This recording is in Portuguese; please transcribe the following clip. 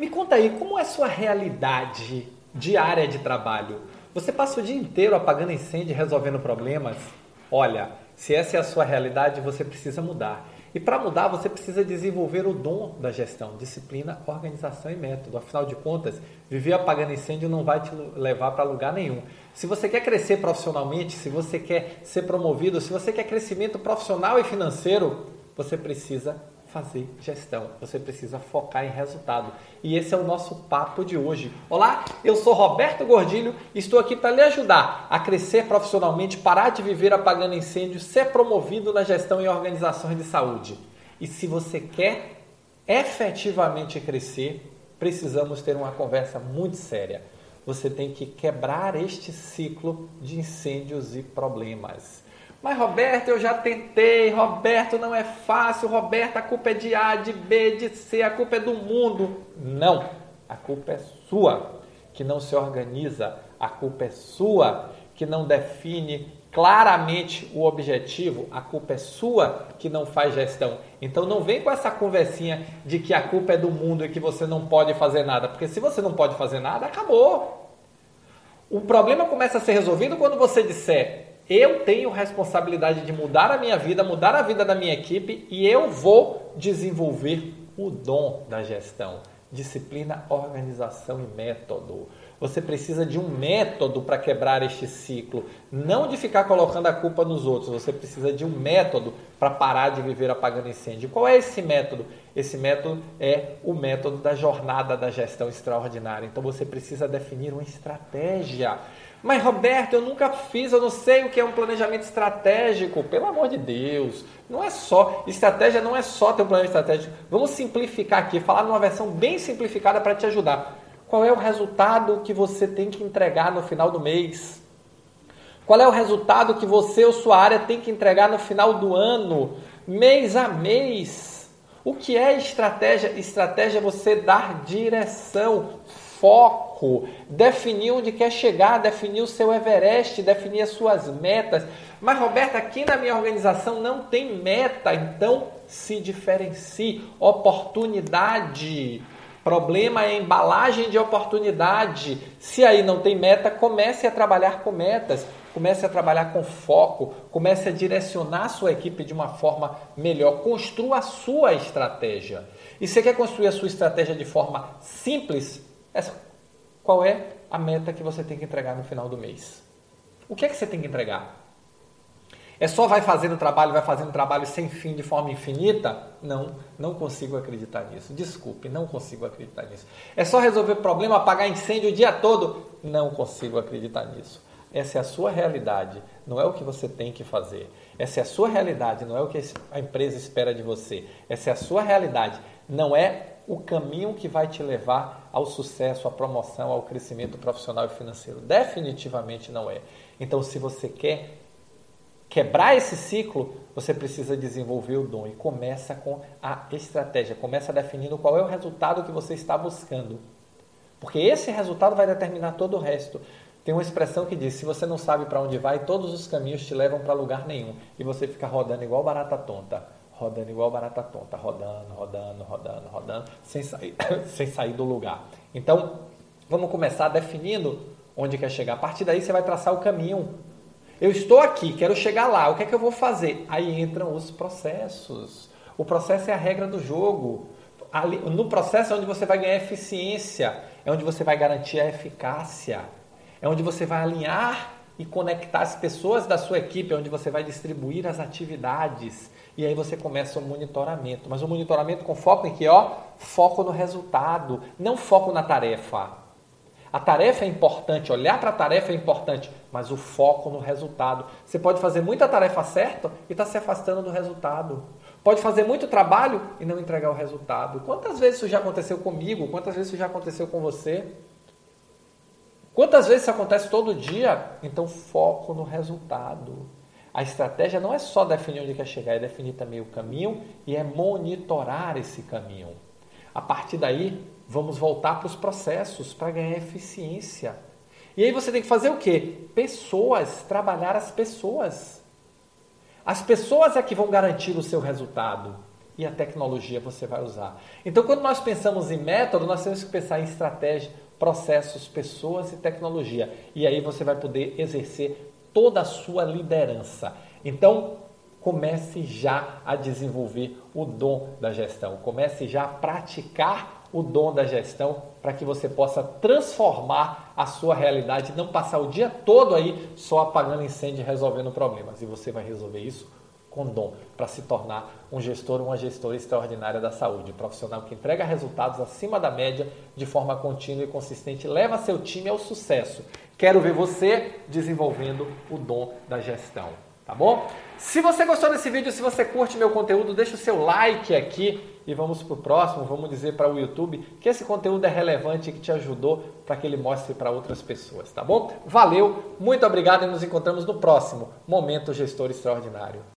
Me conta aí, como é a sua realidade diária de trabalho? Você passa o dia inteiro apagando incêndio e resolvendo problemas? Olha, se essa é a sua realidade, você precisa mudar. E para mudar, você precisa desenvolver o dom da gestão, disciplina, organização e método. Afinal de contas, viver apagando incêndio não vai te levar para lugar nenhum. Se você quer crescer profissionalmente, se você quer ser promovido, se você quer crescimento profissional e financeiro, você precisa fazer gestão. Você precisa focar em resultado. E esse é o nosso papo de hoje. Olá, eu sou Roberto Gordilho e estou aqui para lhe ajudar a crescer profissionalmente, parar de viver apagando incêndios, ser promovido na gestão e organizações de saúde. E se você quer efetivamente crescer, precisamos ter uma conversa muito séria. Você tem que quebrar este ciclo de incêndios e problemas. Mas Roberto, eu já tentei. Roberto, não é fácil. Roberto, a culpa é de A, de B, de C. A culpa é do mundo. Não. A culpa é sua que não se organiza. A culpa é sua que não define claramente o objetivo. A culpa é sua que não faz gestão. Então não vem com essa conversinha de que a culpa é do mundo e que você não pode fazer nada. Porque se você não pode fazer nada, acabou. O problema começa a ser resolvido quando você disser eu tenho responsabilidade de mudar a minha vida, mudar a vida da minha equipe e eu vou desenvolver o dom da gestão. Disciplina, organização e método. Você precisa de um método para quebrar este ciclo, não de ficar colocando a culpa nos outros. Você precisa de um método para parar de viver apagando incêndio. Qual é esse método? Esse método é o método da jornada da gestão extraordinária. Então você precisa definir uma estratégia. Mas Roberto, eu nunca fiz, eu não sei o que é um planejamento estratégico. Pelo amor de Deus, não é só estratégia, não é só ter um planejamento estratégico. Vamos simplificar aqui, falar numa versão bem simplificada para te ajudar. Qual é o resultado que você tem que entregar no final do mês? Qual é o resultado que você ou sua área tem que entregar no final do ano, mês a mês? O que é estratégia? Estratégia é você dar direção, foco, definir onde quer chegar, definir o seu Everest, definir as suas metas. Mas, Roberto, aqui na minha organização não tem meta, então se diferencie. Oportunidade. Problema é embalagem de oportunidade. Se aí não tem meta, comece a trabalhar com metas, comece a trabalhar com foco, comece a direcionar a sua equipe de uma forma melhor. Construa a sua estratégia. E você quer construir a sua estratégia de forma simples? Essa, qual é a meta que você tem que entregar no final do mês? O que é que você tem que entregar? É só vai fazendo trabalho, vai fazendo trabalho sem fim de forma infinita? Não, não consigo acreditar nisso. Desculpe, não consigo acreditar nisso. É só resolver problema, apagar incêndio o dia todo? Não consigo acreditar nisso. Essa é a sua realidade, não é o que você tem que fazer. Essa é a sua realidade, não é o que a empresa espera de você. Essa é a sua realidade, não é o caminho que vai te levar ao sucesso, à promoção, ao crescimento profissional e financeiro. Definitivamente não é. Então, se você quer quebrar esse ciclo, você precisa desenvolver o dom e começa com a estratégia, começa definindo qual é o resultado que você está buscando. Porque esse resultado vai determinar todo o resto. Tem uma expressão que diz: se você não sabe para onde vai, todos os caminhos te levam para lugar nenhum e você fica rodando igual barata tonta rodando igual barata tonta, rodando, rodando, rodando, rodando, sem sair, sem sair do lugar. Então, vamos começar definindo onde quer chegar. A partir daí você vai traçar o caminho. Eu estou aqui, quero chegar lá, o que é que eu vou fazer? Aí entram os processos. O processo é a regra do jogo. Ali, no processo é onde você vai ganhar eficiência, é onde você vai garantir a eficácia, é onde você vai alinhar e conectar as pessoas da sua equipe, é onde você vai distribuir as atividades, e aí você começa o monitoramento. Mas o monitoramento com foco em que? Ó, foco no resultado, não foco na tarefa. A tarefa é importante, olhar para a tarefa é importante, mas o foco no resultado. Você pode fazer muita tarefa certa e está se afastando do resultado. Pode fazer muito trabalho e não entregar o resultado. Quantas vezes isso já aconteceu comigo? Quantas vezes isso já aconteceu com você? Quantas vezes isso acontece todo dia? Então, foco no resultado. A estratégia não é só definir onde quer chegar, é definir também o caminho e é monitorar esse caminho. A partir daí, vamos voltar para os processos para ganhar eficiência. E aí você tem que fazer o quê? Pessoas, trabalhar as pessoas. As pessoas é que vão garantir o seu resultado. e a tecnologia você vai usar. Então, quando nós pensamos em método, nós temos que pensar em estratégia, processos, pessoas e tecnologia. E aí você vai poder exercer toda a sua liderança. Então, comece já a desenvolver o dom da gestão. Comece já a praticar o dom da gestão para que você possa transformar a sua realidade, não passar o dia todo aí só apagando incêndio e resolvendo problemas. E você vai resolver isso com dom para se tornar um gestor, uma gestora extraordinária da saúde, um profissional que entrega resultados acima da média de forma contínua e consistente, leva seu time ao sucesso. Quero ver você desenvolvendo o dom da gestão, tá bom? Se você gostou desse vídeo, se você curte meu conteúdo, deixa o seu like aqui e vamos para o próximo. Vamos dizer para o YouTube que esse conteúdo é relevante e que te ajudou para que ele mostre para outras pessoas, tá bom? Valeu, muito obrigado e nos encontramos no próximo Momento Gestor Extraordinário.